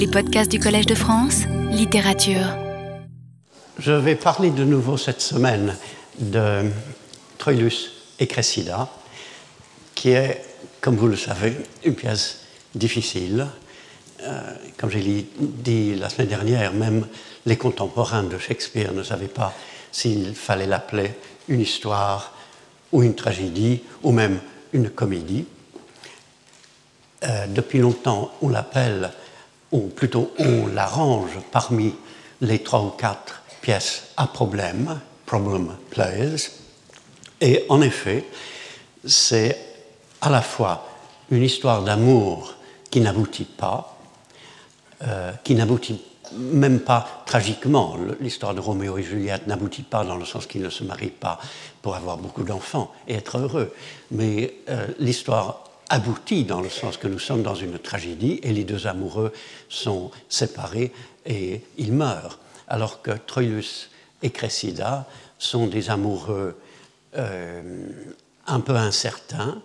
Les podcasts du Collège de France, littérature. Je vais parler de nouveau cette semaine de Troilus et Cressida, qui est, comme vous le savez, une pièce difficile. Euh, comme j'ai dit la semaine dernière, même les contemporains de Shakespeare ne savaient pas s'il fallait l'appeler une histoire ou une tragédie ou même une comédie. Euh, depuis longtemps, on l'appelle, ou plutôt on l'arrange parmi les trois ou quatre pièces à problème, problem plays. Et en effet, c'est à la fois une histoire d'amour qui n'aboutit pas, euh, qui n'aboutit même pas tragiquement. L'histoire de Roméo et Juliette n'aboutit pas dans le sens qu'ils ne se marient pas pour avoir beaucoup d'enfants et être heureux. Mais euh, l'histoire aboutit dans le sens que nous sommes dans une tragédie et les deux amoureux sont séparés et ils meurent. Alors que Troilus et Cressida sont des amoureux euh, un peu incertains.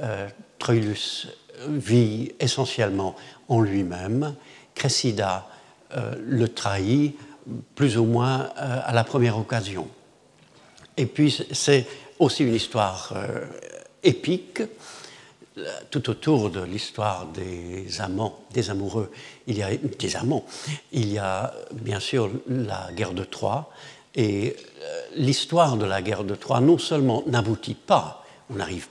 Euh, Troilus vit essentiellement en lui-même. Cressida euh, le trahit plus ou moins à la première occasion. Et puis c'est aussi une histoire épique. Tout autour de l'histoire des amants, des amoureux, il y a des amants. Il y a bien sûr la guerre de Troie. Et l'histoire de la guerre de Troie non seulement n'aboutit pas, on n'arrive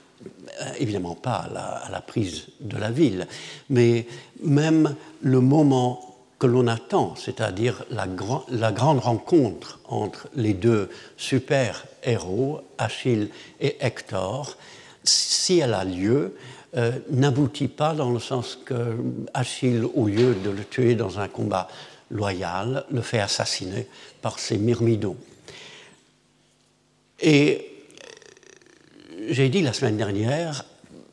évidemment pas à la, à la, prise de la ville, mais même le moment que l'on attend, c'est-à-dire la, la, grande rencontre entre les deux super-héros, Achille et Hector, si elle a lieu, euh, n'aboutit pas dans le sens que Achille, au lieu de le tuer dans un combat loyal, le fait assassiner par ses myrmidons. Et j'ai dit la semaine dernière,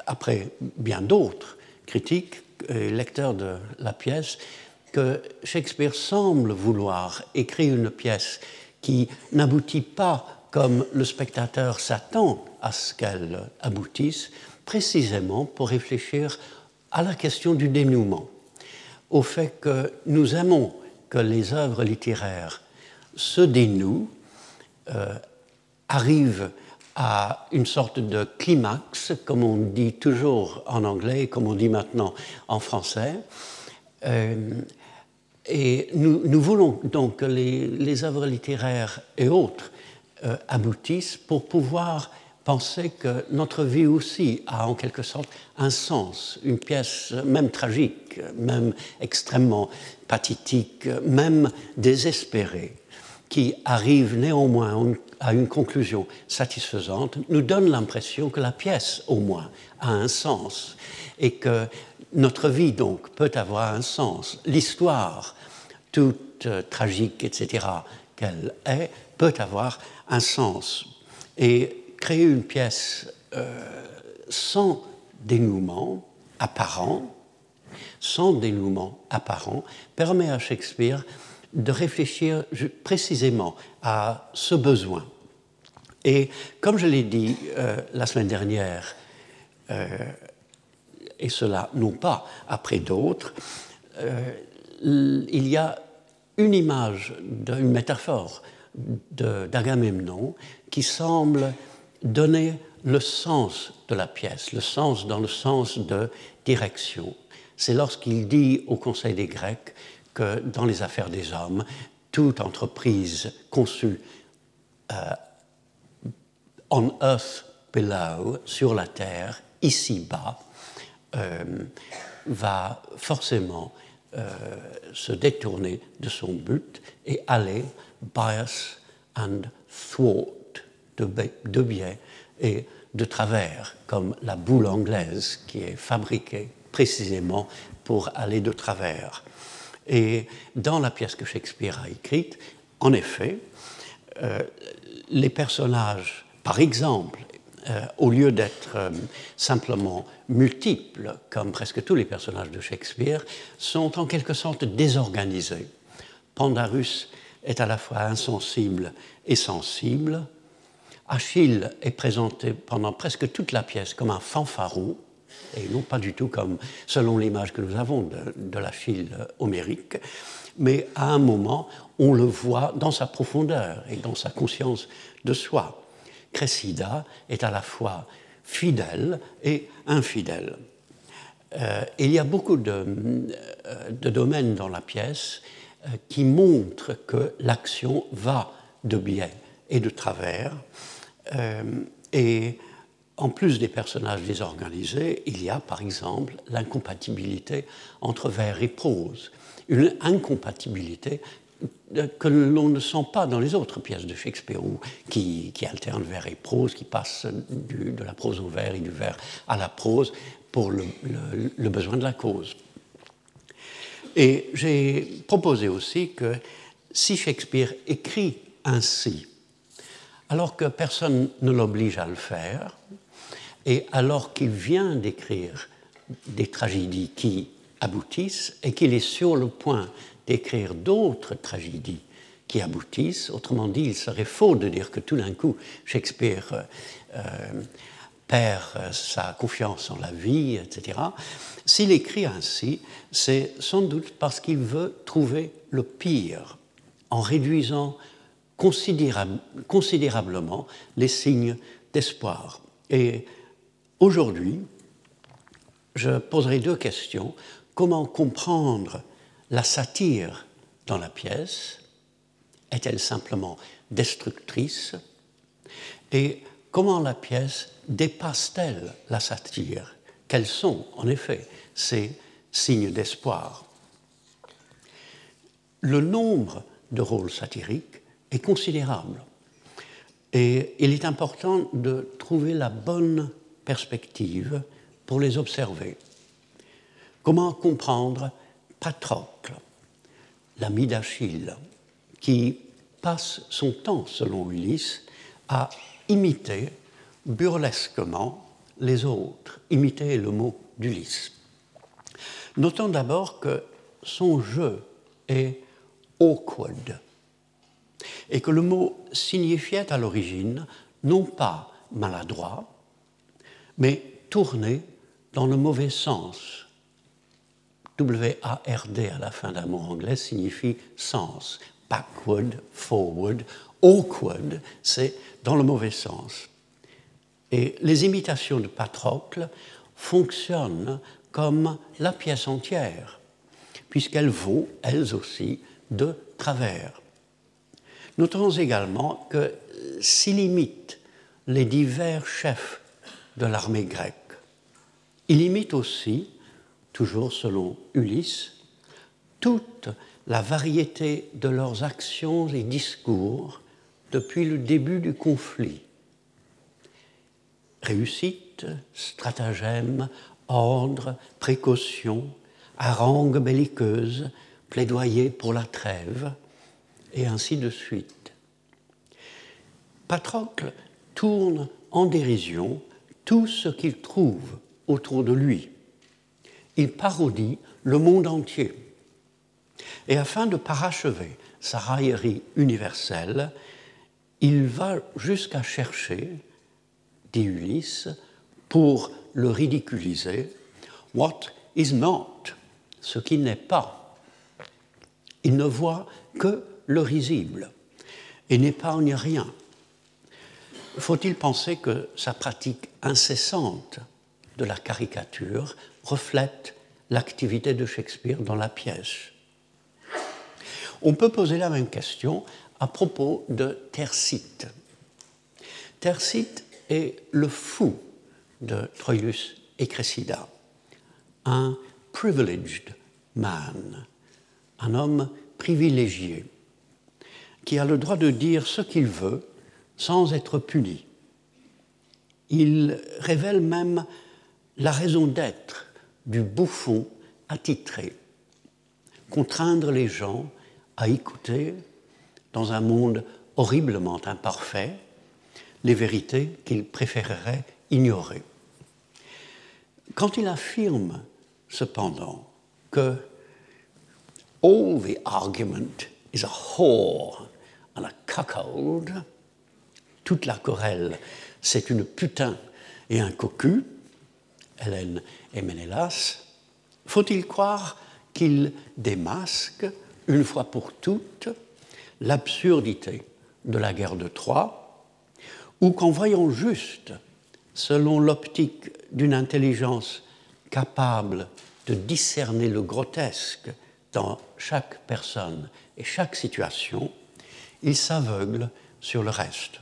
après bien d'autres critiques et lecteurs de la pièce, que Shakespeare semble vouloir écrire une pièce qui n'aboutit pas comme le spectateur s'attend à ce qu'elle aboutisse, précisément pour réfléchir à la question du dénouement, au fait que nous aimons que les œuvres littéraires se dénouent, euh, arrivent à une sorte de climax, comme on dit toujours en anglais, comme on dit maintenant en français, euh, et nous, voulons donc que les, œuvres littéraires et autres euh, aboutissent pour pouvoir penser que notre vie aussi a en quelque sorte un sens, une pièce même tragique, même extrêmement pathétique, même désespérée, qui arrive néanmoins à une conclusion satisfaisante, nous donne l'impression que la pièce, au moins, a un sens et que notre vie, donc, peut avoir un sens. L'histoire toute euh, tragique, etc., qu'elle est, peut avoir un sens. Et créer une pièce euh, sans dénouement apparent, sans dénouement apparent, permet à Shakespeare de réfléchir précisément à ce besoin. Et comme je l'ai dit euh, la semaine dernière, et cela non pas après d'autres, il y a une image, une métaphore d'Agamemnon qui semble donner le sens de la pièce, le sens dans le sens de direction. C'est lorsqu'il dit au Conseil des Grecs que dans les affaires des hommes, toute entreprise conçue euh, on earth below, sur la terre, ici-bas, euh, va forcément euh, se détourner de son but et aller bias and thwart de, biais et de travers, comme la boule anglaise qui est fabriquée précisément pour aller de travers. Et dans la pièce que Shakespeare a écrite, en effet, euh, les personnages, par exemple, euh, au lieu d'être euh, simplement multiples, comme presque tous les personnages de Shakespeare, sont en quelque sorte désorganisés. Pandarus est à la fois insensible et sensible. Achille est présenté pendant presque toute la pièce comme un fanfaron, et non pas du tout comme selon l'image que nous avons de, de la file homérique, mais à un moment, on le voit dans sa profondeur et dans sa conscience de soi. Cressida est à la fois fidèle et infidèle. Euh, il y a beaucoup de, euh, de, domaines dans la pièce euh, qui montrent que l'action va de biais et de travers. Euh, et en plus des personnages désorganisés, il y a par exemple l'incompatibilité entre vers et prose. Une incompatibilité que l'on ne sent pas dans les autres pièces de Shakespeare, où, qui, alternent vers et prose, qui passent de la prose au vers et du vers à la prose pour le besoin de la cause. Et j'ai proposé aussi que si Shakespeare écrit ainsi, alors que personne ne l'oblige à le faire, et alors qu'il vient d'écrire des tragédies qui aboutissent et qu'il est sur le point d'écrire d'autres tragédies qui aboutissent. Autrement dit, il serait faux de dire que tout d'un coup, Shakespeare euh, perd sa confiance en la vie, etc. S'il écrit ainsi, c'est sans doute parce qu'il veut trouver le pire en réduisant considérable, considérablement les signes d'espoir. Et aujourd'hui, je poserai deux questions. Comment comprendre la satire dans la pièce? Est-elle simplement destructrice? Et comment la pièce dépasse-t-elle la satire? Quels sont, en effet, ces signes d'espoir? Le nombre de rôles satiriques est considérable. Et il est important de trouver la bonne perspective pour les observer. Comment comprendre Patrocle, l'ami d'Achille, qui passe son temps, selon Ulysse, à imiter burlesquement les autres. Imiter le mot d'Ulysse. Notons d'abord que son jeu est awkward, et que le mot signifiait à l'origine non pas maladroit, mais tourné dans le mauvais sens. W-A-R-D à la fin d'un mot anglais signifie sens. Backward, forward, awkward, c'est dans le mauvais sens. Et les imitations de Patrocle fonctionnent comme la pièce entière, puisqu'elles vont, elles aussi, de travers. Notons également que s'il imite les divers chefs de l'armée grecque, il imite aussi, toujours selon Ulysse, toute la variété de leurs actions et discours depuis le début du conflit. Réussite, stratagème, ordre, précaution, harangue belliqueuse, plaidoyer pour la trêve, et ainsi de suite. Patrocle tourne en dérision tout ce qu'il trouve autour de lui. Il parodie le monde entier. Et afin de parachever sa raillerie universelle, il va jusqu'à chercher, dit Ulysse, pour le ridiculiser, what is not, ce qui n'est pas. Il ne voit que le risible et n'épargne rien. Faut-il penser que sa pratique incessante de la caricature reflète l'activité de Shakespeare dans la pièce? On peut poser la même question à propos de Tercite. Tercite est le fou de Troilus et Cressida, un privileged man, un homme privilégié qui a le droit de dire ce qu'il veut sans être puni. Il révèle même la raison d'être du bouffon attitré, contraindre les gens à écouter, dans un monde horriblement imparfait, les vérités qu'il préférerait ignorer. Quand il affirme cependant que all the argument is a whore à la cuckold, toute la querelle, c'est une putain et un cocu, Hélène et Ménélas, faut-il croire qu'il démasque, une fois pour toutes, l'absurdité de la guerre de Troie, ou qu'en voyant juste, selon l'optique d'une intelligence capable de discerner le grotesque dans chaque personne et chaque situation, il s'aveugle sur le reste.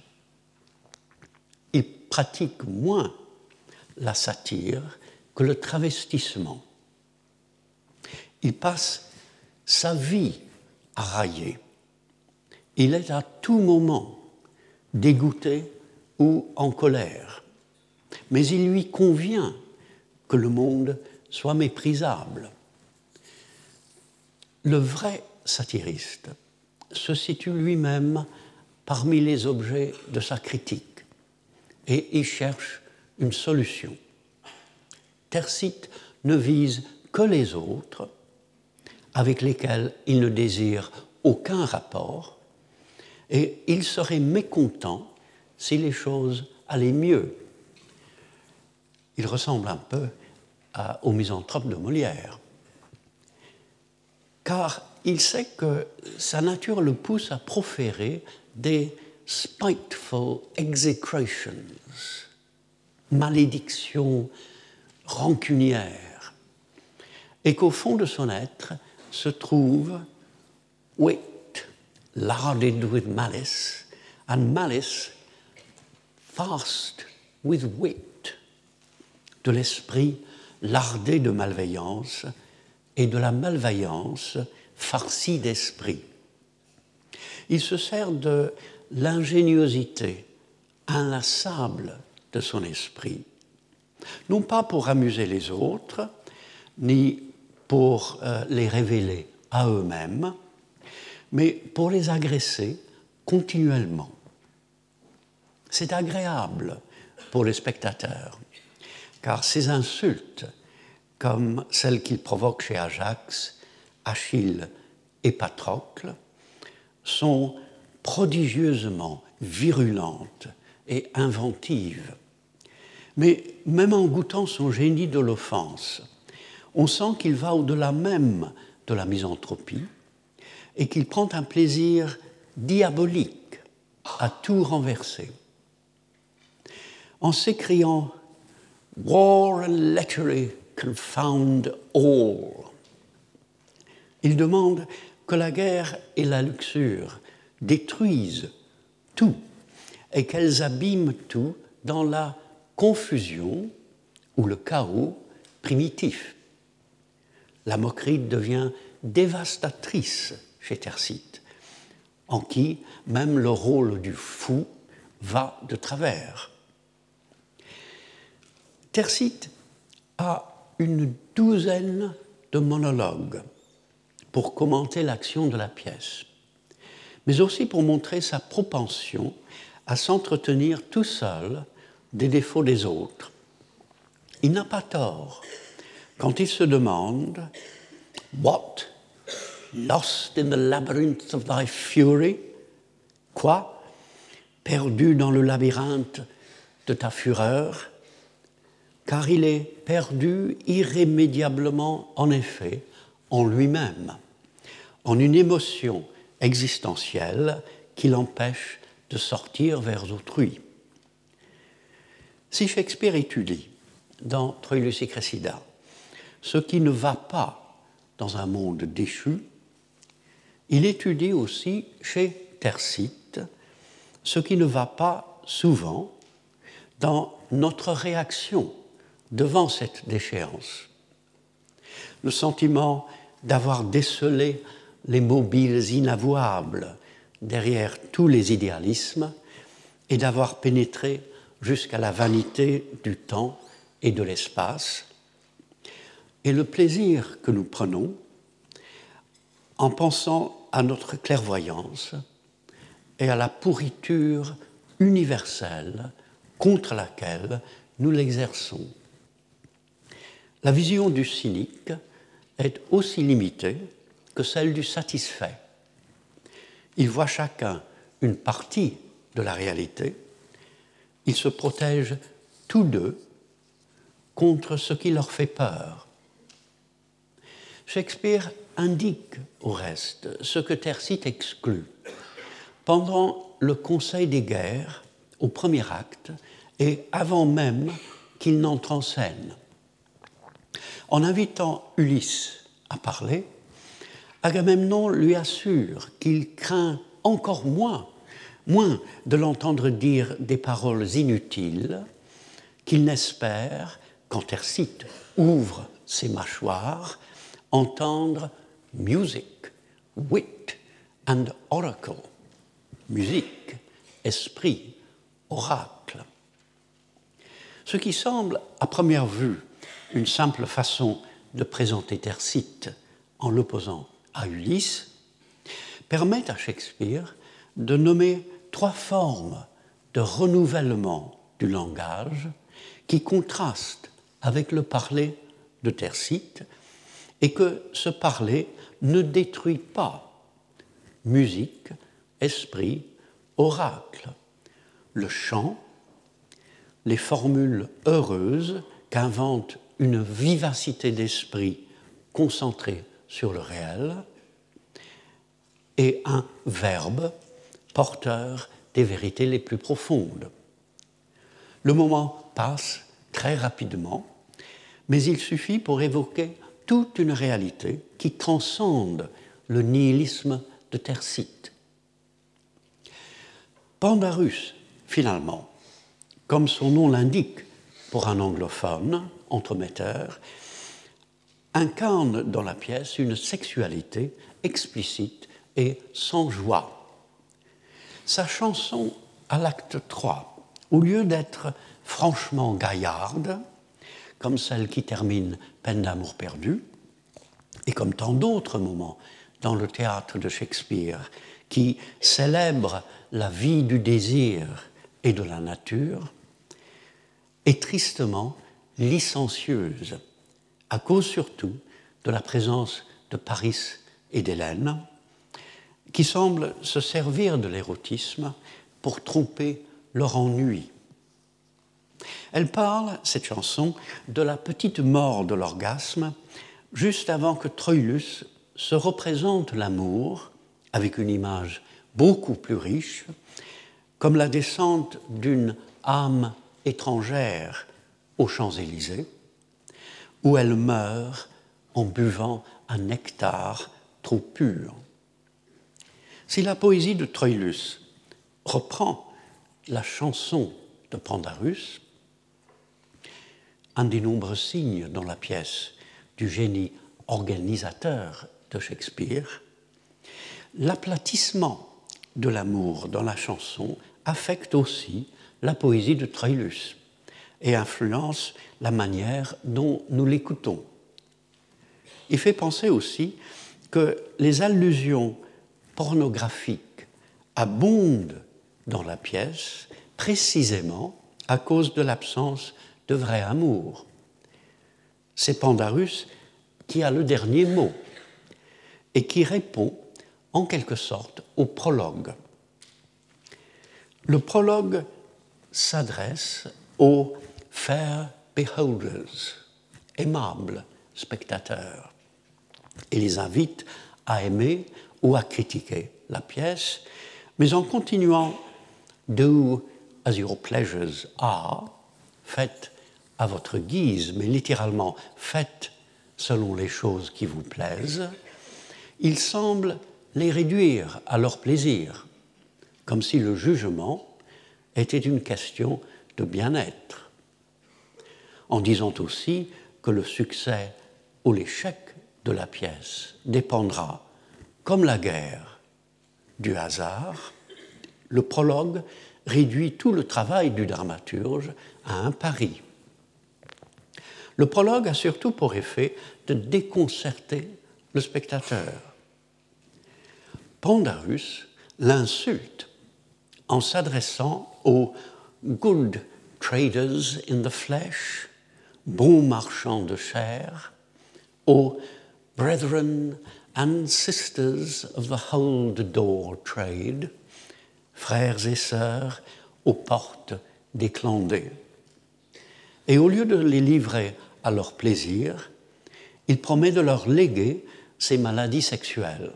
Il pratique moins la satire que le travestissement. Il passe sa vie à railler. Il est à tout moment dégoûté ou en colère. Mais il lui convient que le monde soit méprisable. Le vrai satiriste se situe lui-même parmi les objets de sa critique et y cherche une solution. Tercite ne vise que les autres avec lesquels il ne désire aucun rapport et il serait mécontent si les choses allaient mieux. Il ressemble un peu à, au misanthrope de Molière, car il sait que sa nature le pousse à proférer des spiteful execrations, malédictions rancunières, et qu'au fond de son être se trouve wit, larded with malice, and malice fast with wit, de l'esprit lardé de malveillance et de la malveillance farcie d'esprit. Il se sert de l'ingéniosité inlassable de son esprit, non pas pour amuser les autres, ni pour euh, les révéler à eux-mêmes, mais pour les agresser continuellement. C'est agréable pour les spectateurs, car ces insultes, comme celles qu'il provoque chez Ajax, Achille et Patrocle, sont prodigieusement virulentes et inventives. Mais même en goûtant son génie de l'offense, on sent qu'il va au-delà même de la misanthropie et qu'il prend un plaisir diabolique à tout renverser. En s'écriant War and lechery confound all, il demande que la guerre et la luxure détruisent tout et qu'elles abîment tout dans la confusion ou le chaos primitif. La moquerie devient dévastatrice chez Tercite, en qui même le rôle du fou va de travers. Tercite a une douzaine de monologues pour commenter l'action de la pièce, mais aussi pour montrer sa propension à s'entretenir tout seul des défauts des autres. Il n'a pas tort quand il se demande What, lost in the labyrinth of thy fury Quoi, perdu dans le labyrinthe de ta fureur Car il est perdu irrémédiablement, en effet, en lui-même en une émotion existentielle qui l'empêche de sortir vers autrui. Si Shakespeare étudie dans Troilus et Cressida ce qui ne va pas dans un monde déchu, il étudie aussi chez Tercite ce qui ne va pas souvent dans notre réaction devant cette déchéance. Le sentiment d'avoir décelé les mobiles inavouables derrière tous les idéalismes et d'avoir pénétré jusqu'à la vanité du temps et de l'espace, et le plaisir que nous prenons en pensant à notre clairvoyance et à la pourriture universelle contre laquelle nous l'exerçons. La vision du cynique est aussi limitée que celle du satisfait. Ils voient chacun une partie de la réalité, ils se protègent tous deux contre ce qui leur fait peur. Shakespeare indique au reste ce que Tercite exclut. Pendant le Conseil des guerres, au premier acte, et avant même qu'il n'entre en scène. En invitant Ulysse à parler, Agamemnon lui assure qu'il craint encore moins, moins de l'entendre dire des paroles inutiles, qu'il n'espère, quand Tercite ouvre ses mâchoires, entendre music, wit and oracle, musique, esprit, oracle. Ce qui semble, à première vue, une simple façon de présenter Tercite en l'opposant à Ulysse, permet à Shakespeare de nommer trois formes de renouvellement du langage qui contrastent avec le parler de Tercite et que ce parler ne détruit pas. Musique, esprit, oracle, le chant, les formules heureuses qu'invente une vivacité d'esprit concentrée sur le réel, et un verbe porteur des vérités les plus profondes. Le moment passe très rapidement, mais il suffit pour évoquer toute une réalité qui transcende le nihilisme de Tercite. Pandarus, finalement, comme son nom l'indique pour un anglophone, entremetteur, incarne dans la pièce une sexualité explicite et sans joie. Sa chanson à l'acte 3, au lieu d'être franchement gaillarde, comme celle qui termine Peine d'amour perdu, et comme tant d'autres moments dans le théâtre de Shakespeare qui célèbrent la vie du désir et de la nature, est tristement licencieuse, à cause surtout de la présence de Paris et d'Hélène, qui semblent se servir de l'érotisme pour tromper leur ennui. Elle parle, cette chanson, de la petite mort de l'orgasme, juste avant que Troilus se représente l'amour, avec une image beaucoup plus riche, comme la descente d'une âme étrangère aux Champs-Élysées, où elle meurt en buvant un nectar trop pur. Si la poésie de Troilus reprend la chanson de Pandarus, un des nombreux signes dans la pièce du génie organisateur de Shakespeare, l'aplatissement de l'amour dans la chanson affecte aussi la poésie de Troilus et influence la manière dont nous l'écoutons. Il fait penser aussi que les allusions pornographiques abondent dans la pièce précisément à cause de l'absence de vrai amour. C'est Pandarus qui a le dernier mot et qui répond en quelque sorte au prologue. Le prologue s'adresse aux fair beholders, aimables spectateurs, et les invite à aimer ou à critiquer la pièce, mais en continuant Do as your pleasures are, faites à votre guise, mais littéralement faites selon les choses qui vous plaisent, il semble les réduire à leur plaisir, comme si le jugement était une question de bien-être, en disant aussi que le succès ou l'échec de la pièce dépendra, comme la guerre, du hasard, le prologue réduit tout le travail du dramaturge à un pari. Le prologue a surtout pour effet de déconcerter le spectateur. Pandarus l'insulte en s'adressant aux good traders in the flesh, bons marchands de chair, aux brethren and sisters of the hold door trade, frères et sœurs aux portes des clandés. Et au lieu de les livrer à leur plaisir, il promet de leur léguer ses maladies sexuelles.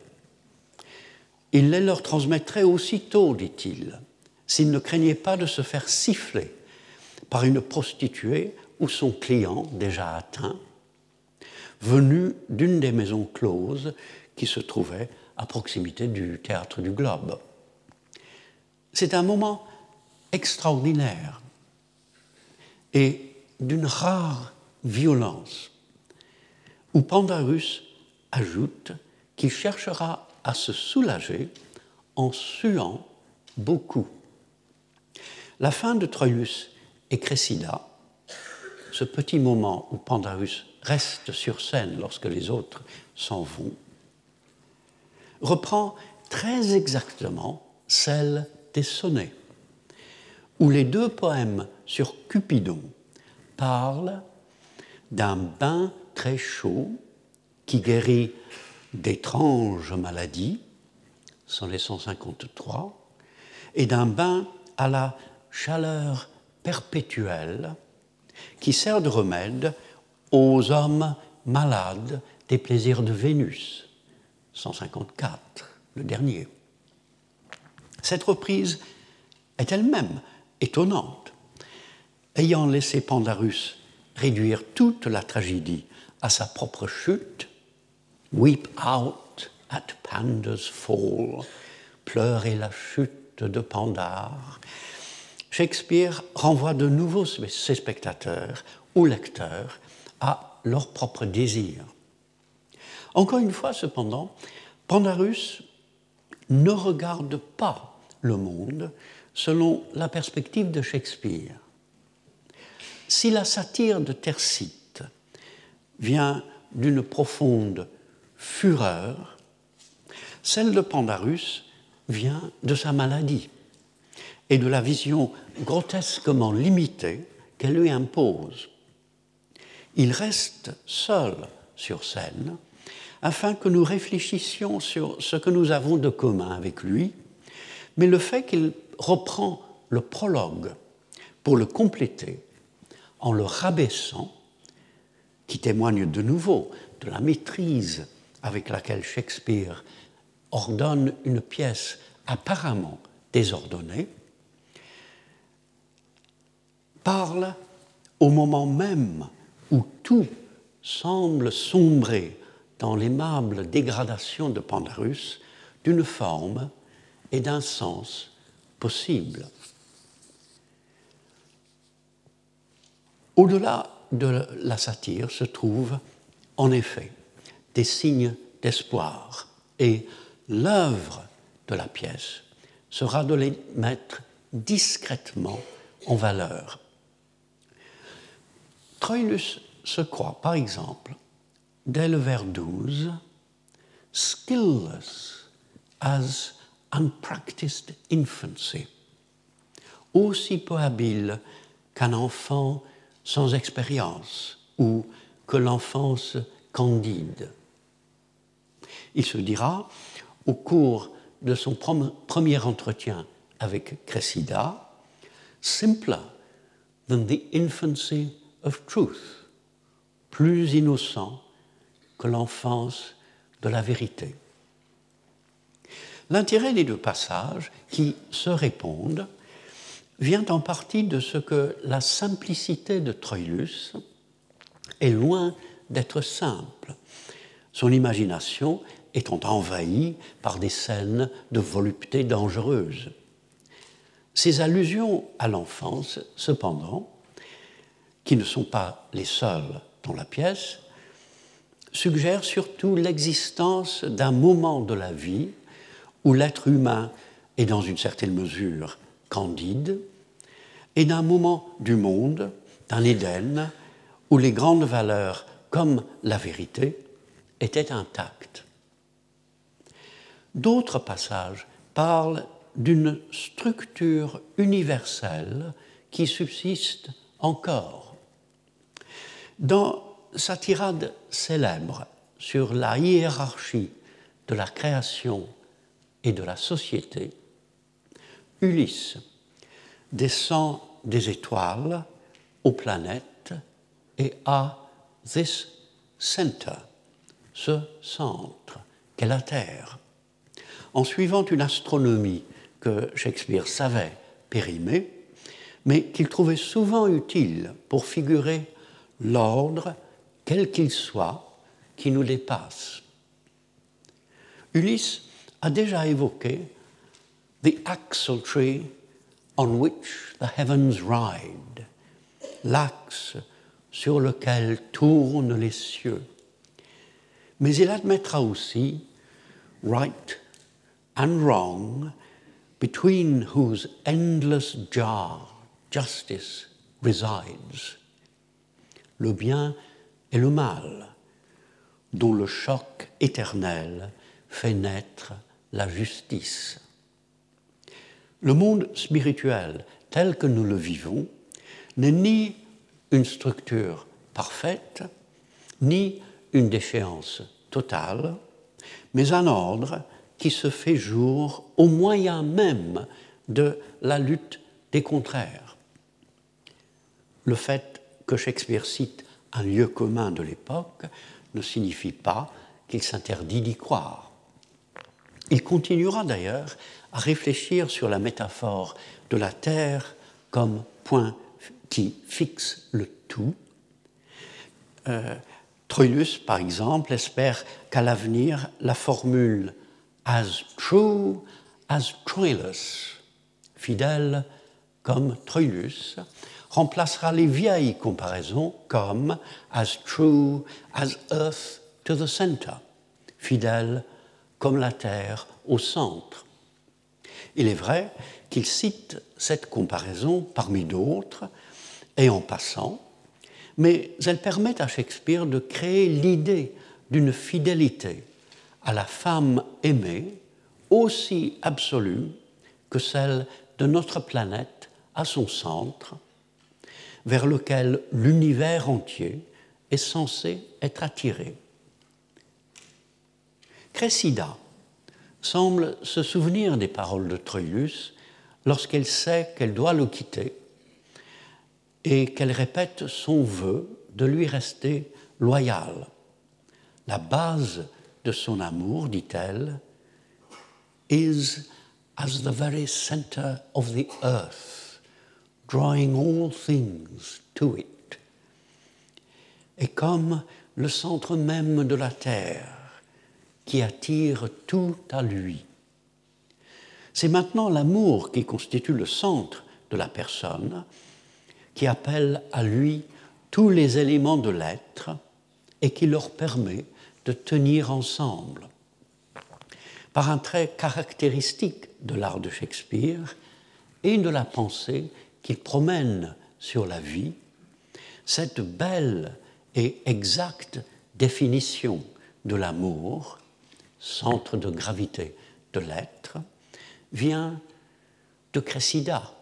Il les leur transmettrait aussitôt, dit-il, s'il ne craignait pas de se faire siffler par une prostituée ou son client déjà atteint, venu d'une des maisons closes qui se trouvait à proximité du théâtre du Globe. C'est un moment extraordinaire et d'une rare violence, où Pandarus ajoute qu'il cherchera à se soulager en suant beaucoup. La fin de Troilus et Cressida, ce petit moment où Pandarus reste sur scène lorsque les autres s'en vont, reprend très exactement celle des sonnets, où les deux poèmes sur Cupidon parlent d'un bain très chaud qui guérit d'étranges maladies, sont les 153, et d'un bain à la chaleur perpétuelle qui sert de remède aux hommes malades des plaisirs de Vénus, 154, le dernier. Cette reprise est elle-même étonnante. Ayant laissé Pandarus réduire toute la tragédie à sa propre chute, Weep out at Pandar's fall, pleurer la chute de Pandare, Shakespeare renvoie de nouveau ses spectateurs ou lecteurs à leur propre désir. Encore une fois, cependant, Pandarus ne regarde pas le monde selon la perspective de Shakespeare. Si la satire de Tercite vient d'une profonde fureur, celle de Pandarus vient de sa maladie et de la vision grotesquement limitée qu'elle lui impose. Il reste seul sur scène afin que nous réfléchissions sur ce que nous avons de commun avec lui, mais le fait qu'il reprend le prologue pour le compléter en le rabaissant, qui témoigne de nouveau de la maîtrise avec laquelle Shakespeare ordonne une pièce apparemment désordonnée, parle au moment même où tout semble sombrer dans l'aimable dégradation de Pandarus d'une forme et d'un sens possible. Au-delà de la satire se trouvent en effet des signes d'espoir et l'œuvre de la pièce sera de les mettre discrètement en valeur. Troilus se croit, par exemple, dès le vers 12, skillless as unpracticed infancy, aussi peu habile qu'un enfant sans expérience ou que l'enfance candide. Il se dira, au cours de son premier entretien avec Cressida, simpler than the infancy of truth, plus innocent que l'enfance de la vérité. L'intérêt des deux passages, qui se répondent, vient en partie de ce que la simplicité de Troilus est loin d'être simple, son imagination étant envahie par des scènes de volupté dangereuse. Ces allusions à l'enfance, cependant, qui ne sont pas les seules dans la pièce, suggèrent surtout l'existence d'un moment de la vie où l'être humain est dans une certaine mesure candide, et d'un moment du monde, d'un Éden, où les grandes valeurs comme la vérité étaient intactes. D'autres passages parlent d'une structure universelle qui subsiste encore. Dans sa tirade célèbre sur la hiérarchie de la création et de la société, Ulysse descend des étoiles aux planètes et à this center, ce centre qu'est la Terre. En suivant une astronomie que Shakespeare savait périmer, mais qu'il trouvait souvent utile pour figurer l'ordre, quel qu'il soit, qui nous dépasse. Ulysse a déjà évoqué the axle tree on which the heavens ride, l'axe sur lequel tournent les cieux. Mais il admettra aussi right and wrong, between whose endless jar justice resides. Le bien et le mal, dont le choc éternel fait naître la justice. Le monde spirituel tel que nous le vivons n'est ni une structure parfaite, ni une déchéance totale, mais un ordre qui se fait jour au moyen même de la lutte des contraires. Le fait que Shakespeare cite un lieu commun de l'époque ne signifie pas qu'il s'interdit d'y croire. Il continuera d'ailleurs à réfléchir sur la métaphore de la Terre comme point qui fixe le tout. Euh, Troilus, par exemple, espère qu'à l'avenir, la formule as true as Troilus, fidèle comme Troilus, remplacera les vieilles comparaisons comme as true as earth to the center, fidèle comme la Terre au centre. Il est vrai qu'il cite cette comparaison parmi d'autres et en passant, mais elle permet à Shakespeare de créer l'idée d'une fidélité à la femme aimée aussi absolue que celle de notre planète à son centre, vers lequel l'univers entier est censé être attiré. Cressida semble se souvenir des paroles de Troilus lorsqu'elle sait qu'elle doit le quitter et qu'elle répète son vœu de lui rester loyal. La base de son amour, dit-elle, is as the very center of the earth, drawing all things to it. Et comme le centre même de la terre qui attire tout à lui. C'est maintenant l'amour qui constitue le centre de la personne, qui appelle à lui tous les éléments de l'être et qui leur permet de tenir ensemble. Par un trait caractéristique de l'art de Shakespeare et de la pensée promène sur la vie, cette belle et exacte définition de l'amour, centre de gravité de l'être, vient de Cressida,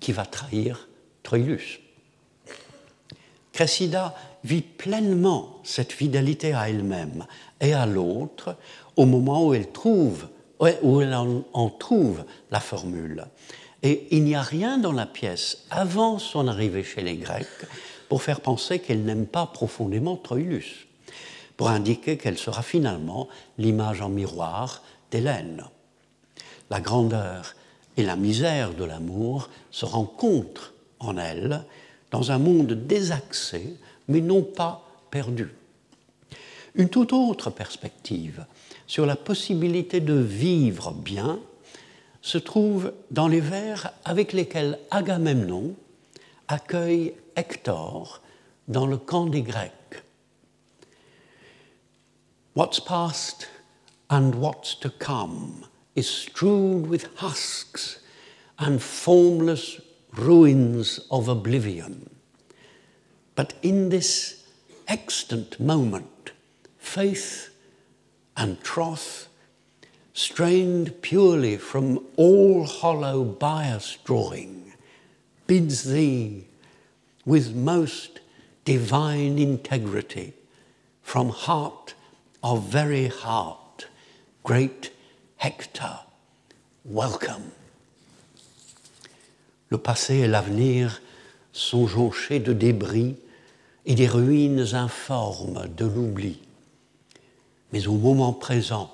qui va trahir Troilus. Cressida vit pleinement cette fidélité à elle-même et à l'autre au moment où elle en, trouve la formule. Et il n'y a rien dans la pièce avant son arrivée chez les Grecs pour faire penser qu'elle n'aime pas profondément Troilus, pour indiquer qu'elle sera finalement l'image en miroir d'Hélène. La grandeur et la misère de l'amour se rencontrent en elle dans un monde désaxé, mais non pas perdu. Une toute autre perspective sur la possibilité de vivre bien se trouve dans les vers avec lesquels Agamemnon accueille Hector dans le camp des Grecs. What's past and what's to come is strewed with husks and formless ruins of oblivion. But in this extant moment, faith and troth, strained purely from all hollow bias drawing, bids thee with most divine integrity from heart of very heart, great Hector, welcome. Le passé et l'avenir sont jonchés de débris et des ruines informes de l'oubli. Mais au moment présent,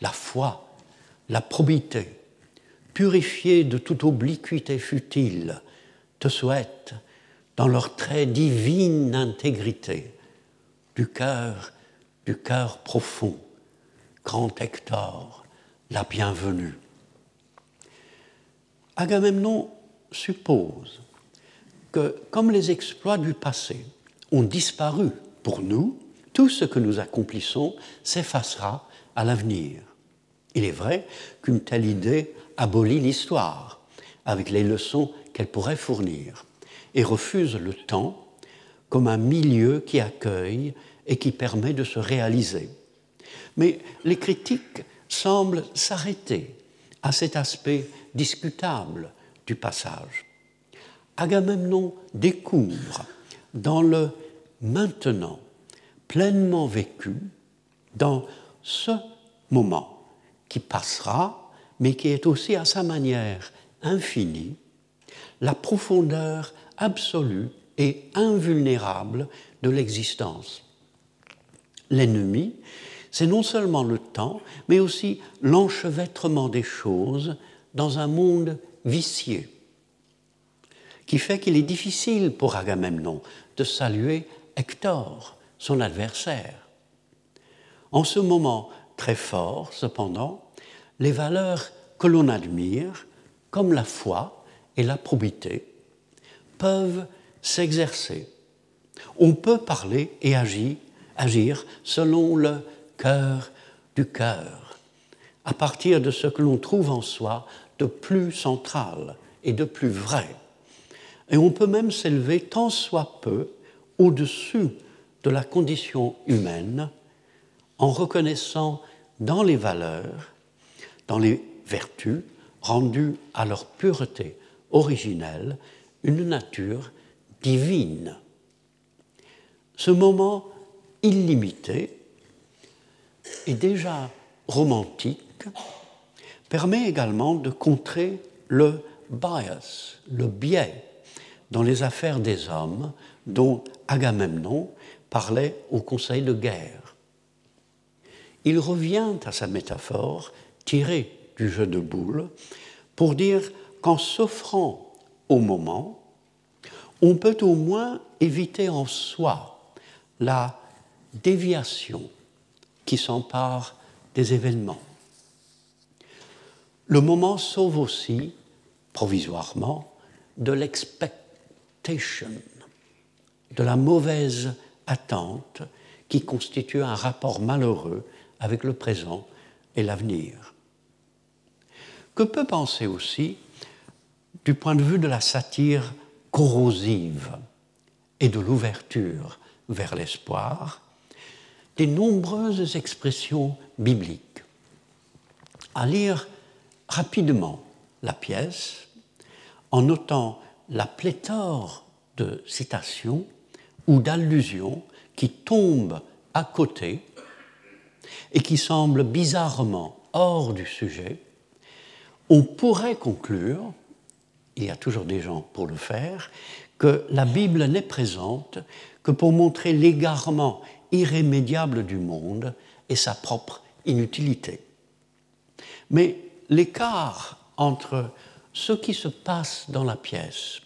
la foi, la probité, purifiée de toute obliquité futile, te souhaitent, dans leur très divine intégrité, du cœur, du cœur profond, grand Hector, la bienvenue. Agamemnon suppose que, comme les exploits du passé ont disparu pour nous, tout ce que nous accomplissons s'effacera à l'avenir. Il est vrai qu'une telle idée abolit l'histoire, avec les leçons qu'elle pourrait fournir, et refuse le temps comme un milieu qui accueille et qui permet de se réaliser. Mais les critiques semblent s'arrêter à cet aspect discutable du passage. Agamemnon découvre dans le maintenant pleinement vécu, dans ce moment qui passera, mais qui est aussi à sa manière infinie, la profondeur absolue et invulnérable de l'existence. L'ennemi, c'est non seulement le temps, mais aussi l'enchevêtrement des choses dans un monde vicié, qui fait qu'il est difficile pour Agamemnon de saluer Hector, son adversaire. En ce moment très fort, cependant, les valeurs que l'on admire, comme la foi et la probité, peuvent s'exercer. On peut parler et agir, agir selon le cœur du cœur, à partir de ce que l'on trouve en soi de plus central et de plus vrai. Et on peut même s'élever tant soit peu au-dessus de la condition humaine en reconnaissant dans les valeurs, dans les vertus rendues à leur pureté originelle, une nature divine. Ce moment illimité et déjà romantique permet également de contrer le bias, le biais dans les affaires des hommes dont Agamemnon parlait au conseil de guerre. Il revient à sa métaphore tirée du jeu de boules pour dire qu'en s'offrant au moment, on peut au moins éviter en soi la déviation qui s'empare des événements. Le moment sauve aussi, provisoirement, de l'expectation, de la mauvaise attente qui constitue un rapport malheureux avec le présent et l'avenir. Que peut penser aussi, du point de vue de la satire corrosive et de l'ouverture vers l'espoir, des nombreuses expressions bibliques. À lire rapidement la pièce, en notant la pléthore de citations ou d'allusions qui tombent à côté et qui semblent bizarrement hors du sujet, on pourrait conclure, il y a toujours des gens pour le faire, que la Bible n'est présente que pour montrer l'égarement irrémédiable du monde et sa propre inutilité. Mais l'écart entre ce qui se passe dans la pièce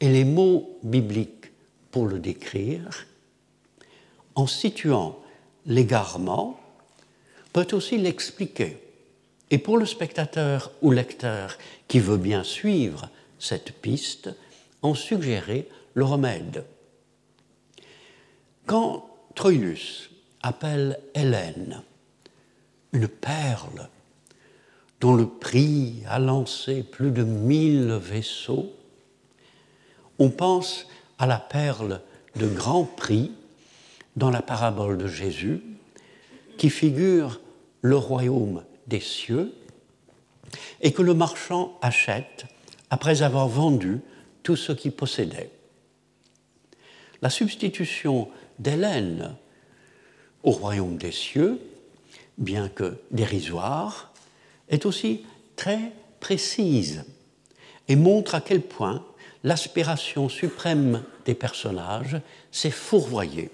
et les mots bibliques pour le décrire, en situant l'égarement, peut aussi l'expliquer. Et pour le spectateur ou lecteur qui veut bien suivre cette piste, en suggérer le remède. Quand Troilus appelle Hélène une perle dont le prix a lancé plus de mille vaisseaux, on pense à la perle de grand prix dans la parabole de Jésus, qui figure le royaume des cieux et que le marchand achète après avoir vendu tout ce qu'il possédait. La substitution d'Hélène au royaume des cieux, bien que dérisoire, est aussi très précise et montre à quel point l'aspiration suprême des personnages, c'est fourvoyer.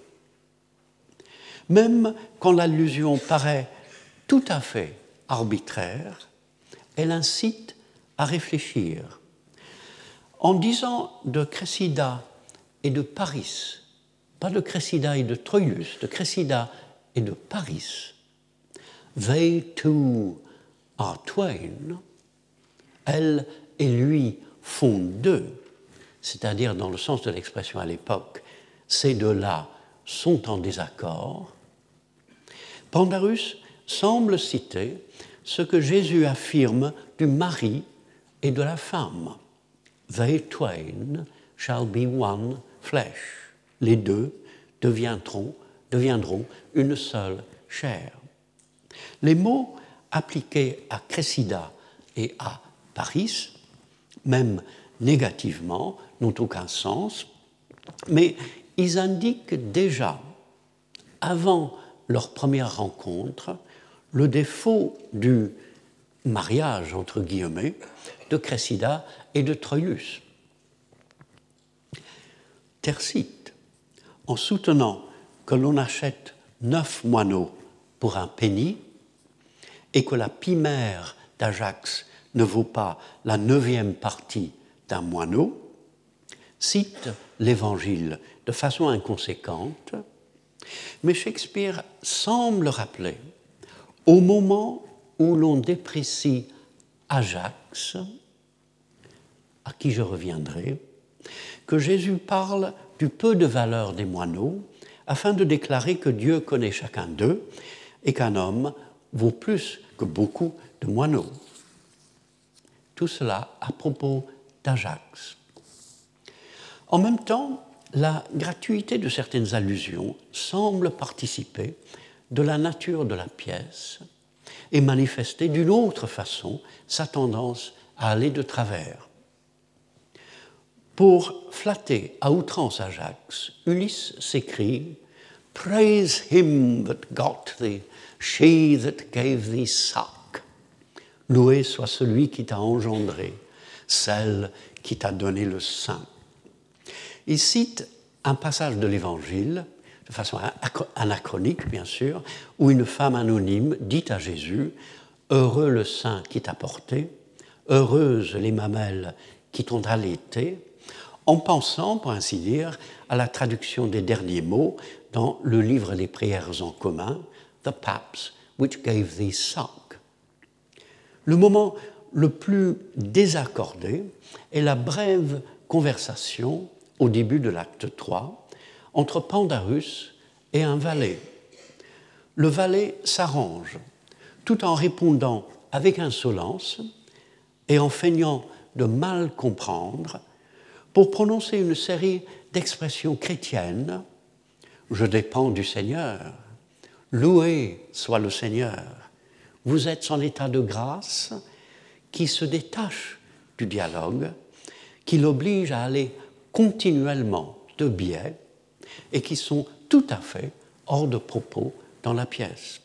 Même quand l'allusion paraît tout à fait arbitraire, elle incite à réfléchir. En disant de Cressida et de Paris, pas de Cressida et de Troilus, de Cressida et de Paris, they two are twain, elle et lui font deux, c'est-à-dire dans le sens de l'expression à l'époque, ces deux-là sont en désaccord, Pandarus semble citer ce que Jésus affirme du mari et de la femme. They twain shall be one flesh. Les deux deviendront, deviendront une seule chair. Les mots appliqués à Cressida et à Paris, même négativement, n'ont aucun sens, mais ils indiquent déjà, avant leur première rencontre, le défaut du mariage, entre guillemets, de Cressida et de Troilus. Tercite, en soutenant que l'on achète neuf moineaux pour un penny et que la pimère d'Ajax ne vaut pas la neuvième partie d'un moineau, cite l'Évangile de façon inconséquente, mais Shakespeare semble rappeler, au moment où l'on déprécie Ajax, à qui je reviendrai, que Jésus parle du peu de valeur des moineaux afin de déclarer que Dieu connaît chacun d'eux et qu'un homme vaut plus que beaucoup de moineaux. Tout cela à propos d'Ajax. En même temps, la gratuité de certaines allusions semble participer de la nature de la pièce et manifester d'une autre façon sa tendance à aller de travers. Pour flatter à outrance Ajax, Ulysse s'écrie Praise him that got thee, she that gave thee suck. Loué soit celui qui t'a engendré, celle qui t'a donné le sein. Il cite un passage de l'Évangile, de façon anachronique bien sûr, où une femme anonyme dit à Jésus Heureux le sein qui t'a porté, heureuses les mamelles qui t'ont allaité, en pensant, pour ainsi dire, à la traduction des derniers mots dans le livre des prières en commun, The Paps which gave thee suck. Le moment le plus désaccordé est la brève conversation au début de l'acte 3 entre Pandarus et un valet. Le valet s'arrange tout en répondant avec insolence et en feignant de mal comprendre pour prononcer une série d'expressions chrétiennes. Je dépends du Seigneur. Loué soit le Seigneur. Vous êtes en état de grâce qui se détache du dialogue, qui l'oblige à aller continuellement de biais et qui sont tout à fait hors de propos dans la pièce.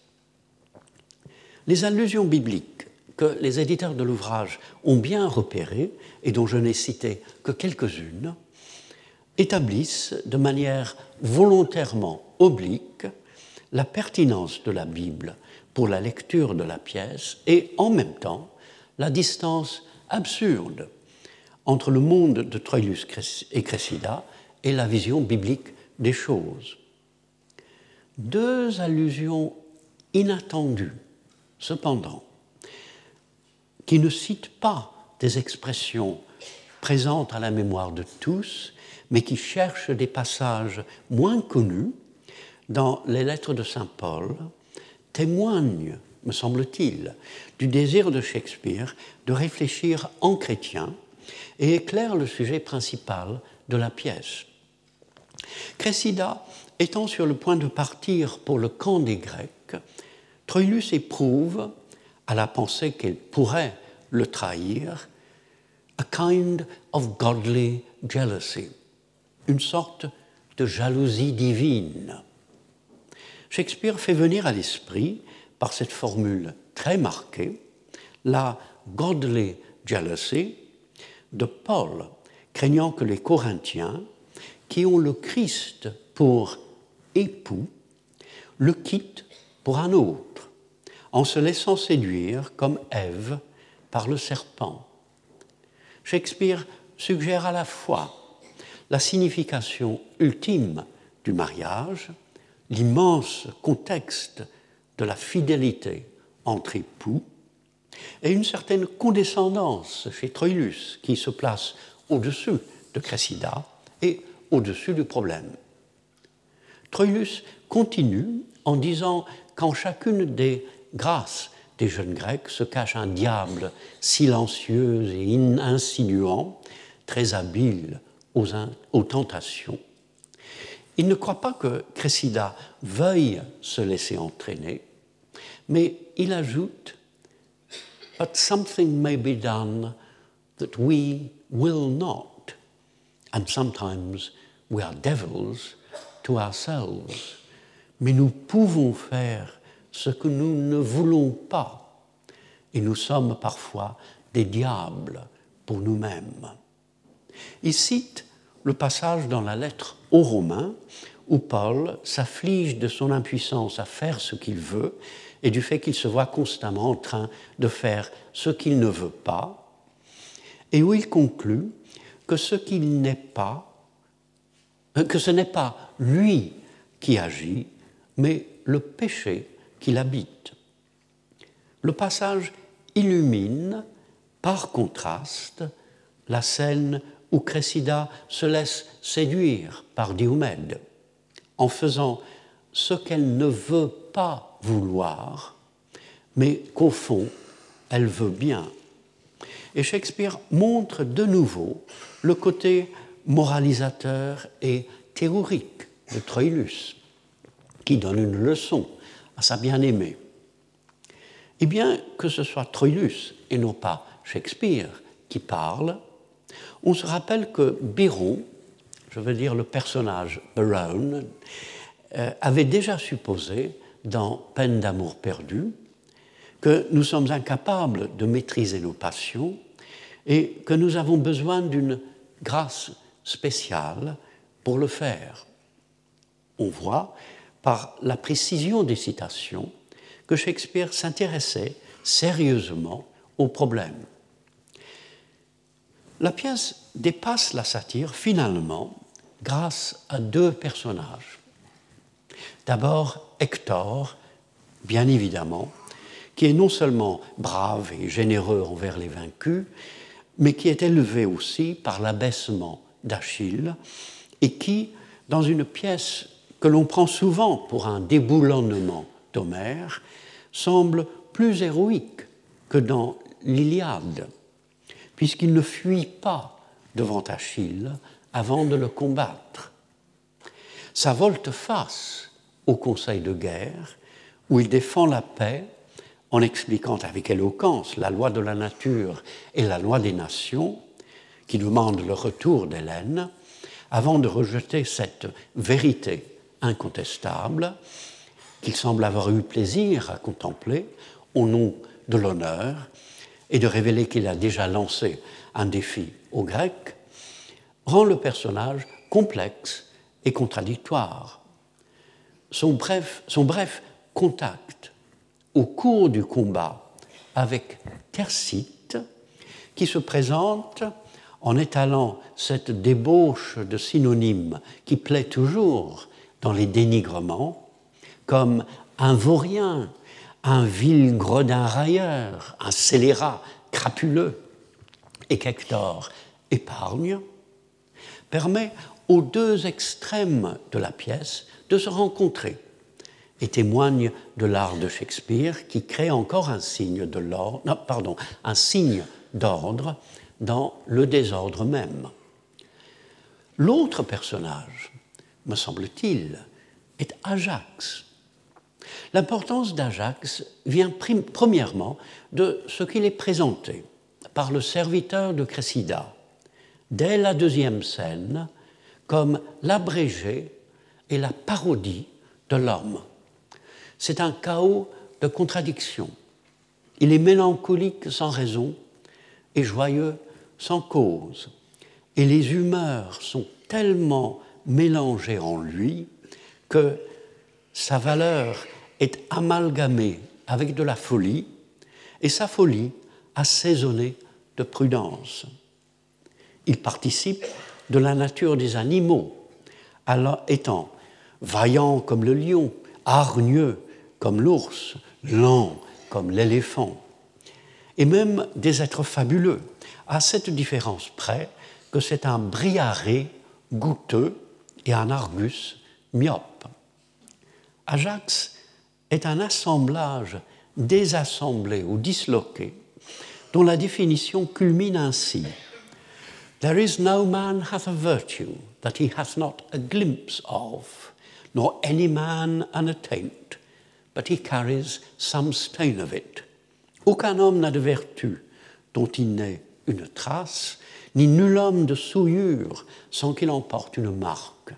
Les allusions bibliques que les éditeurs de l'ouvrage ont bien repérées et dont je n'ai cité que quelques-unes établissent de manière volontairement oblique la pertinence de la Bible pour la lecture de la pièce et en même temps la distance absurde entre le monde de Troilus et Cressida et la vision biblique des choses. Deux allusions inattendues, cependant, qui ne citent pas des expressions présentes à la mémoire de tous, mais qui cherchent des passages moins connus dans les lettres de Saint Paul, témoignent, me semble-t-il, du désir de Shakespeare de réfléchir en chrétien et éclaire le sujet principal de la pièce. Cressida étant sur le point de partir pour le camp des Grecs, Troilus éprouve, à la pensée qu'elle pourrait le trahir, a kind of godly jealousy, une sorte de jalousie divine. Shakespeare fait venir à l'esprit, par cette formule très marquée, la godly jealousy de Paul, craignant que les Corinthiens, qui ont le Christ pour époux, le quittent pour un autre, en se laissant séduire comme Ève par le serpent. Shakespeare suggère à la fois la signification ultime du mariage, l'immense contexte de la fidélité entre époux, et une certaine condescendance chez Troilus, qui se place au-dessus de Cressida et au-dessus du problème. Troilus continue en disant qu'en chacune des grâces des jeunes Grecs se cache un diable silencieux et insinuant, très habile aux, aux tentations. Il ne croit pas que Cressida veuille se laisser entraîner, mais il ajoute But something may be done that we will not, and sometimes we are devils to ourselves. Mais nous pouvons faire ce que nous ne voulons pas, et nous sommes parfois des diables pour nous-mêmes. Il cite le passage dans la lettre aux Romains où Paul s'afflige de son impuissance à faire ce qu'il veut et du fait qu'il se voit constamment en train de faire ce qu'il ne veut pas, et où il conclut que ce qu'il n'est pas, euh, que ce n'est pas lui qui agit, mais le péché qui l'habite. Le passage illumine, par contraste, la scène où Cressida se laisse séduire par Diomède en faisant ce qu'elle ne veut pas vouloir, mais qu'au fond, elle veut bien. Et Shakespeare montre de nouveau le côté moralisateur et théorique de Troilus, qui donne une leçon à sa bien-aimée. Et bien que ce soit Troilus et non pas Shakespeare qui parle, on se rappelle que Biron, je veux dire le personnage Byron, euh, avait déjà supposé dans Peine d'amour perdu que nous sommes incapables de maîtriser nos passions et que nous avons besoin d'une grâce spéciale pour le faire. On voit par la précision des citations que Shakespeare s'intéressait sérieusement au problème. La pièce dépasse la satire finalement grâce à deux personnages. D'abord Hector, bien évidemment, qui est non seulement brave et généreux envers les vaincus, mais qui est élevé aussi par l'abaissement d'Achille et qui, dans une pièce que l'on prend souvent pour un déboulonnement d'Homère, semble plus héroïque que dans l'Iliade puisqu'il ne fuit pas devant Achille avant de le combattre. Sa volte-face au Conseil de guerre, où il défend la paix en expliquant avec éloquence la loi de la nature et la loi des nations, qui demandent le retour d'Hélène, avant de rejeter cette vérité incontestable qu'il semble avoir eu plaisir à contempler au nom de l'honneur et de révéler qu'il a déjà lancé un défi aux Grecs, rend le personnage complexe et contradictoire. Son bref, contact au cours du combat avec Thersites, qui se présente en étalant cette débauche de synonymes qui plaît toujours dans les dénigrements, comme un vaurien, un vil gredin railleur, un scélérat crapuleux, et qu'Hector épargne, permet aux deux extrêmes de la pièce de se rencontrer et témoigne de l'art de Shakespeare qui crée encore un signe un signe d'ordre dans le désordre même. L'autre personnage, me semble-t-il, est Ajax, L'importance d'Ajax vient premièrement de ce qu'il est présenté par le serviteur de Cressida, dès la deuxième scène, comme l'abrégé et la parodie de l'homme. C'est un chaos de contradictions. Il est mélancolique sans raison et joyeux sans cause. et les humeurs sont tellement mélangées en lui que sa valeur est amalgamée avec de la folie et sa folie assaisonnée de prudence. Il participe de la nature des animaux, alors étant vaillant comme le lion, hargneux comme l'ours, lent comme l'éléphant, et même des êtres fabuleux, à cette différence près que c'est un briaré goûteux et un argus myope. Ajax est un assemblage désassemblé ou disloqué dont la définition culmine ainsi. There is no man hath a virtue that he hath not a glimpse of, nor any man an attaint, but he carries some stain of it. Aucun homme n'a de vertu dont il n'ait une trace, ni nul homme de souillure sans qu'il en porte une marque.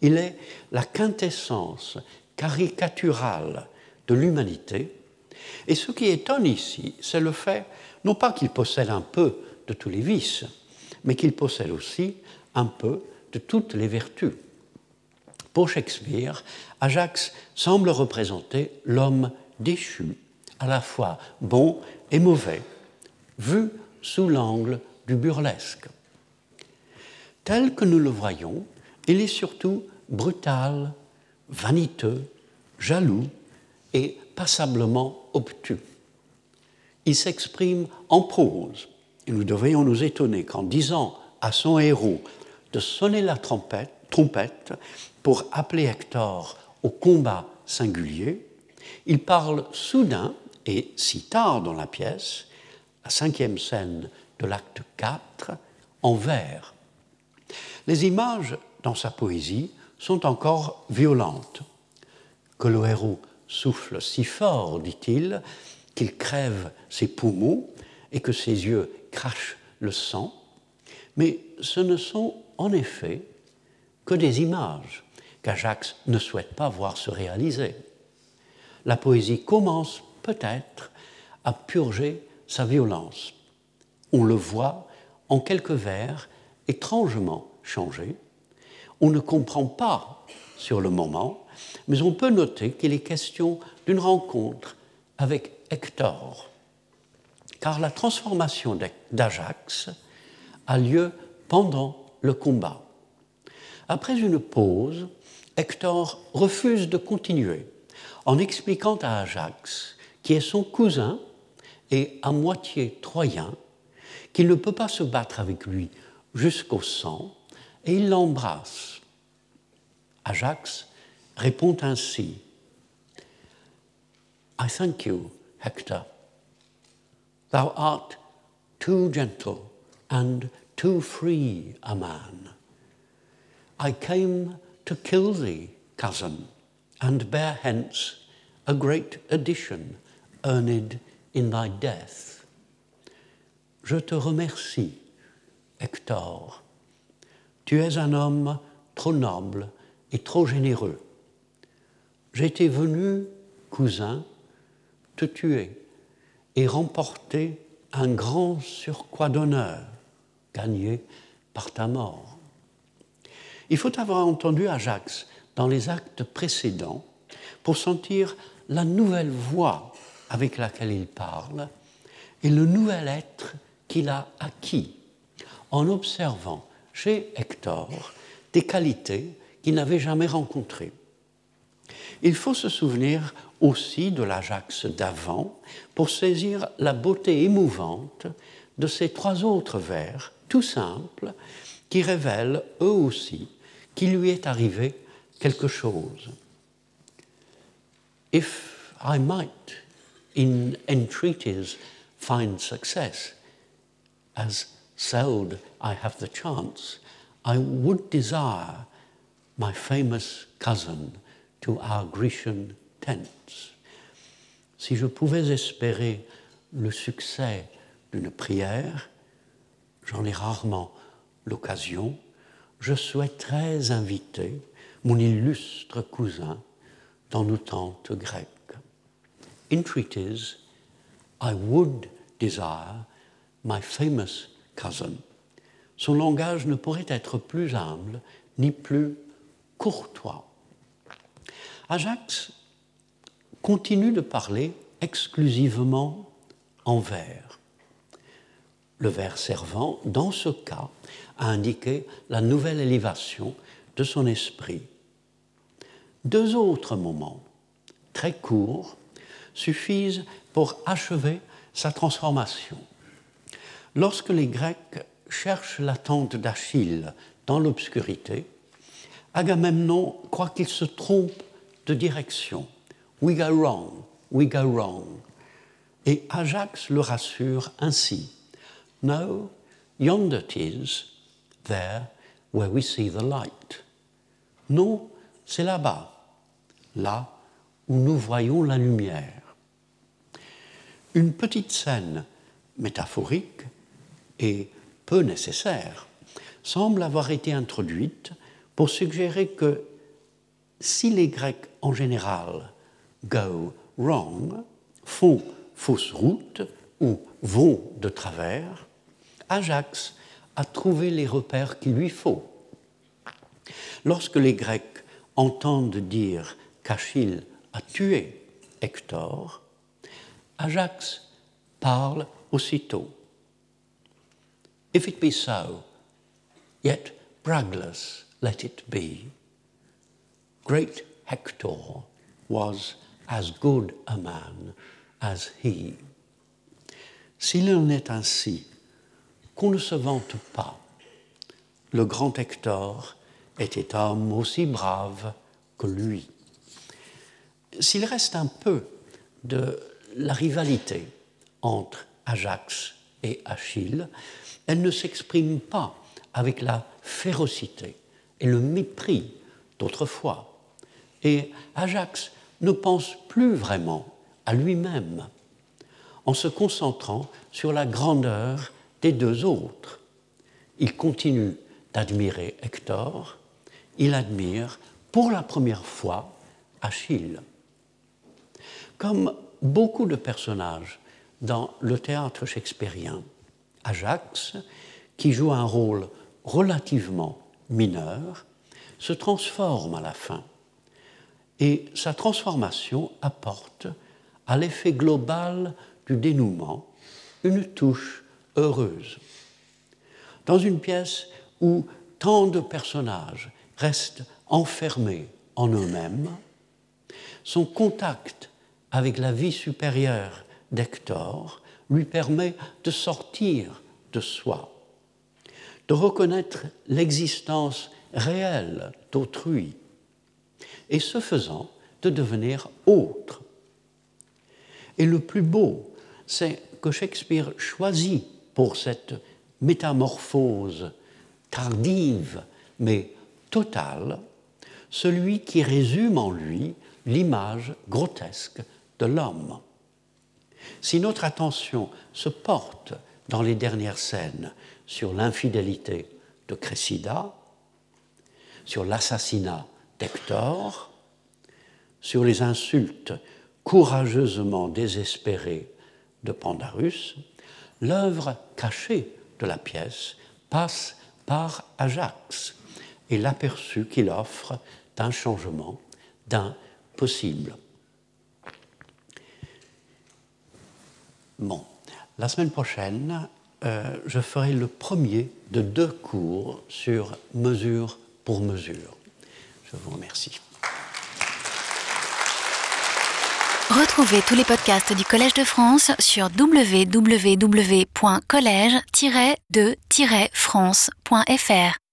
Il est la quintessence caricaturale de l'humanité, et ce qui étonne ici, c'est le fait, non pas qu'il possède un peu de tous les vices, mais qu'il possède aussi un peu de toutes les vertus. Pour Shakespeare, Ajax semble représenter l'homme déchu, à la fois bon et mauvais, vu sous l'angle du burlesque. Tel que nous le voyons, il est surtout brutal, vaniteux, jaloux et passablement obtus. Il s'exprime en prose, et nous devrions nous étonner qu'en disant à son héros de sonner la trompette, pour appeler Hector au combat singulier, il parle soudain, et si tard dans la pièce, la cinquième scène de l'acte 4, en vers. Les images dans sa poésie sont encore violentes. Que le héros souffle si fort, dit-il, qu'il crève ses poumons et que ses yeux crachent le sang. Mais ce ne sont en effet que des images qu'Ajax ne souhaite pas voir se réaliser. La poésie commence peut-être à purger sa violence. On le voit en quelques vers étrangement changés. On ne comprend pas sur le moment, mais on peut noter qu'il est question d'une rencontre avec Hector, car la transformation d'Ajax a lieu pendant le combat. Après une pause, Hector refuse de continuer en expliquant à Ajax, qui est son cousin et à moitié troyen, qu'il ne peut pas se battre avec lui jusqu'au sang, et il l'embrasse. Ajax répond ainsi I thank you, Hector. Thou art too gentle and too free a man. I came to kill thee, cousin, and bear hence a great addition earned in thy death. Je te remercie, Hector. Tu es un homme trop noble et trop généreux. J'étais venu, cousin, te tuer et remporter un grand surcroît d'honneur gagné par ta mort. Il faut avoir entendu Ajax dans les actes précédents pour sentir la nouvelle voix avec laquelle il parle et le nouvel être qu'il a acquis en observant chez Hector des qualités qu'il n'avait jamais rencontrées. Il faut se souvenir aussi de l'Ajax d'avant pour saisir la beauté émouvante de ces trois autres vers, tout simples, qui révèlent eux aussi qu'il lui est arrivé quelque chose. If I might, in entreaties, find success, as seldom I have the chance, I would desire my famous cousin to our Grecian Si je pouvais espérer le succès d'une prière, j'en ai rarement l'occasion, je souhaiterais inviter mon illustre cousin dans nos tentes grecques. Entreaties, I would desire my famous cousin son langage ne pourrait être plus humble ni plus courtois. Ajax continue de parler exclusivement en vers. Le vers servant, dans ce cas, à indiquer la nouvelle élévation de son esprit. Deux autres moments, très courts, suffisent pour achever sa transformation. Lorsque les Grecs cherchent la tente d'Achille dans l'obscurité, Agamemnon croit qu'il se trompe de direction. We go wrong, we go wrong. Et Ajax le rassure ainsi. No, yonder it is, there where we see the light. Non, c'est là-bas, là où nous voyons la lumière. Une petite scène métaphorique et peu nécessaire semble avoir été introduite pour suggérer que si les Grecs en général go wrong, font fausse route ou vont de travers, Ajax a trouvé les repères qu'il lui faut. Lorsque les Grecs entendent dire qu'Achille a tué Hector, Ajax parle aussitôt. If it be so, yet bragless let it be. Great Hector was as good a man as he. S'il en est ainsi, qu'on ne se vante pas, le grand Hector était homme aussi brave que lui. S'il reste un peu de la rivalité entre Ajax et Achille, elle ne s'exprime pas avec la férocité et le mépris d'autrefois. Et Ajax ne pense plus vraiment à lui-même en se concentrant sur la grandeur des deux autres. Il continue d'admirer Hector, il admire pour la première fois Achille. Comme beaucoup de personnages dans le théâtre shakespearien, Ajax, qui joue un rôle relativement mineur, se transforme à la fin. Et sa transformation apporte à l'effet global du dénouement une touche heureuse. Dans une pièce où tant de personnages restent enfermés en eux-mêmes, son contact avec la vie supérieure d'Hector lui permet de sortir de soi, de reconnaître l'existence réelle d'autrui, et ce faisant, de devenir autre. Et le plus beau, c'est que Shakespeare choisit pour cette métamorphose tardive mais totale celui qui résume en lui l'image grotesque de l'homme. Si notre attention se porte dans les dernières scènes sur l'infidélité de Cressida, sur l'assassinat d'Hector, sur les insultes courageusement désespérées de Pandarus, l'œuvre cachée de la pièce passe par Ajax et l'aperçu qu'il offre d'un changement, d'un possible. Bon, la semaine prochaine, euh, je ferai le premier de deux cours sur mesure pour mesure. Je. Retrouvez tous les podcasts du Collège de France sur www.collège-de-france.fr.